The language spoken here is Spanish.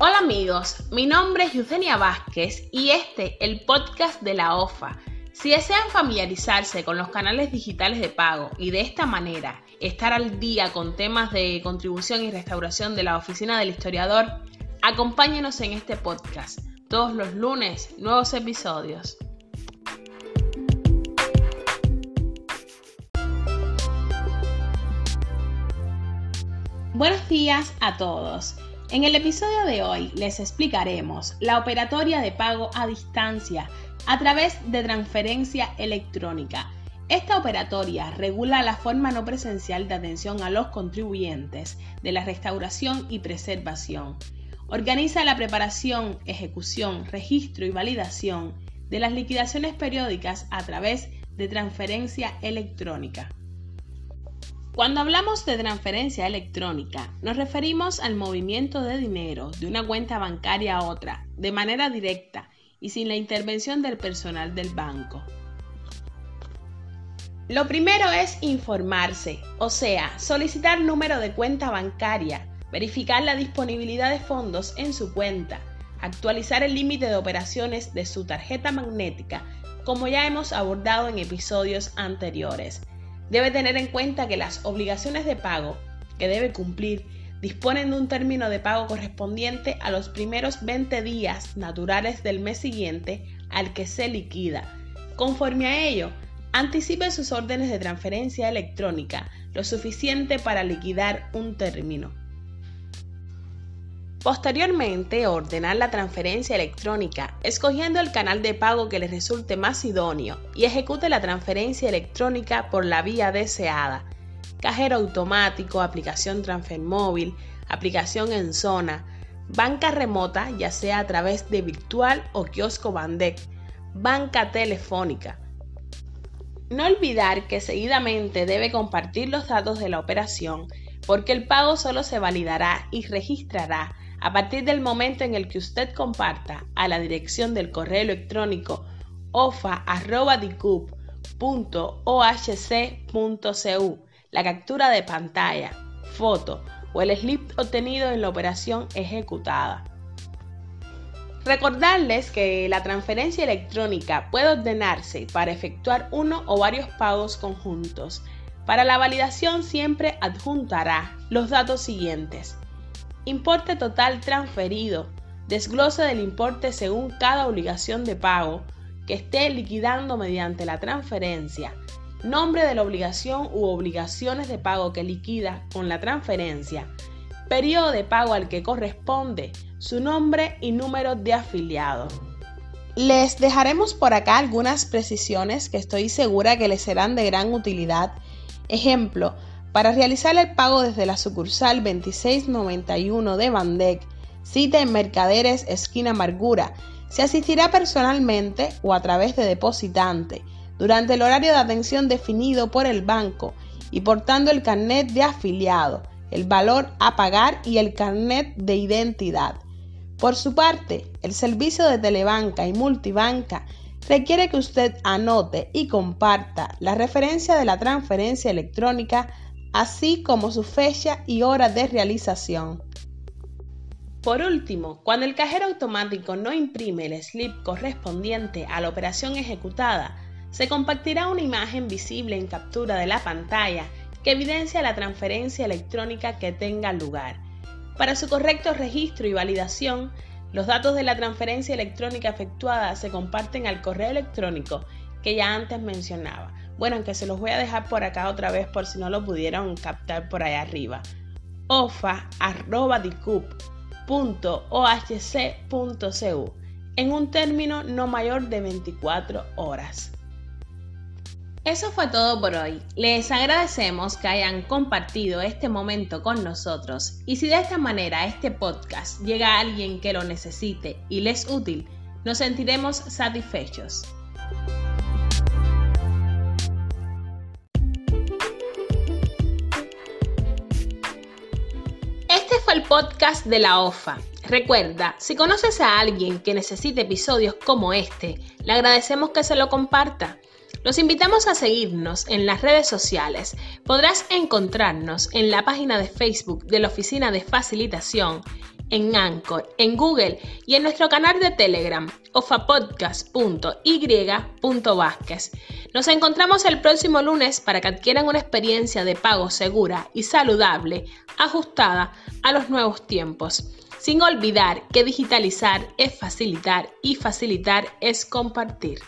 Hola amigos, mi nombre es Eugenia Vázquez y este el podcast de la OFA. Si desean familiarizarse con los canales digitales de pago y de esta manera estar al día con temas de contribución y restauración de la Oficina del Historiador, acompáñenos en este podcast. Todos los lunes, nuevos episodios. Buenos días a todos. En el episodio de hoy les explicaremos la operatoria de pago a distancia a través de transferencia electrónica. Esta operatoria regula la forma no presencial de atención a los contribuyentes de la restauración y preservación. Organiza la preparación, ejecución, registro y validación de las liquidaciones periódicas a través de transferencia electrónica. Cuando hablamos de transferencia electrónica, nos referimos al movimiento de dinero de una cuenta bancaria a otra de manera directa y sin la intervención del personal del banco. Lo primero es informarse, o sea, solicitar número de cuenta bancaria, verificar la disponibilidad de fondos en su cuenta, actualizar el límite de operaciones de su tarjeta magnética, como ya hemos abordado en episodios anteriores Debe tener en cuenta que las obligaciones de pago que debe cumplir disponen de un término de pago correspondiente a los primeros 20 días naturales del mes siguiente al que se liquida. Conforme a ello, anticipe sus órdenes de transferencia electrónica lo suficiente para liquidar un término. Posteriormente, ordenar la transferencia electrónica escogiendo el canal de pago que le resulte más idóneo y ejecute la transferencia electrónica por la vía deseada. Cajero automático, aplicación transfer móvil, aplicación en zona, banca remota, ya sea a través de virtual o kiosco Bandec, banca telefónica. No olvidar que seguidamente debe compartir los datos de la operación porque el pago solo se validará y registrará a partir del momento en el que usted comparta a la dirección del correo electrónico ofa.dicup.ohc.cu la captura de pantalla, foto o el slip obtenido en la operación ejecutada. Recordarles que la transferencia electrónica puede ordenarse para efectuar uno o varios pagos conjuntos. Para la validación siempre adjuntará los datos siguientes Importe total transferido. Desglose del importe según cada obligación de pago que esté liquidando mediante la transferencia. Nombre de la obligación u obligaciones de pago que liquida con la transferencia. Periodo de pago al que corresponde. Su nombre y número de afiliado. Les dejaremos por acá algunas precisiones que estoy segura que les serán de gran utilidad. Ejemplo, para realizar el pago desde la sucursal 2691 de Bandec, cita en Mercaderes Esquina Amargura, se asistirá personalmente o a través de depositante durante el horario de atención definido por el banco y portando el carnet de afiliado, el valor a pagar y el carnet de identidad. Por su parte, el servicio de telebanca y multibanca requiere que usted anote y comparta la referencia de la transferencia electrónica así como su fecha y hora de realización. Por último, cuando el cajero automático no imprime el slip correspondiente a la operación ejecutada, se compartirá una imagen visible en captura de la pantalla que evidencia la transferencia electrónica que tenga lugar. Para su correcto registro y validación, los datos de la transferencia electrónica efectuada se comparten al correo electrónico que ya antes mencionaba, bueno, aunque se los voy a dejar por acá otra vez por si no lo pudieron captar por allá arriba. ofa.dicup.ohc.cu en un término no mayor de 24 horas. Eso fue todo por hoy. Les agradecemos que hayan compartido este momento con nosotros y si de esta manera este podcast llega a alguien que lo necesite y les útil, nos sentiremos satisfechos. El podcast de la OFA. Recuerda, si conoces a alguien que necesite episodios como este, le agradecemos que se lo comparta. Los invitamos a seguirnos en las redes sociales. Podrás encontrarnos en la página de Facebook de la Oficina de Facilitación en Anchor, en Google y en nuestro canal de Telegram, ofapodcast.y.vázquez. Nos encontramos el próximo lunes para que adquieran una experiencia de pago segura y saludable, ajustada a los nuevos tiempos. Sin olvidar que digitalizar es facilitar y facilitar es compartir.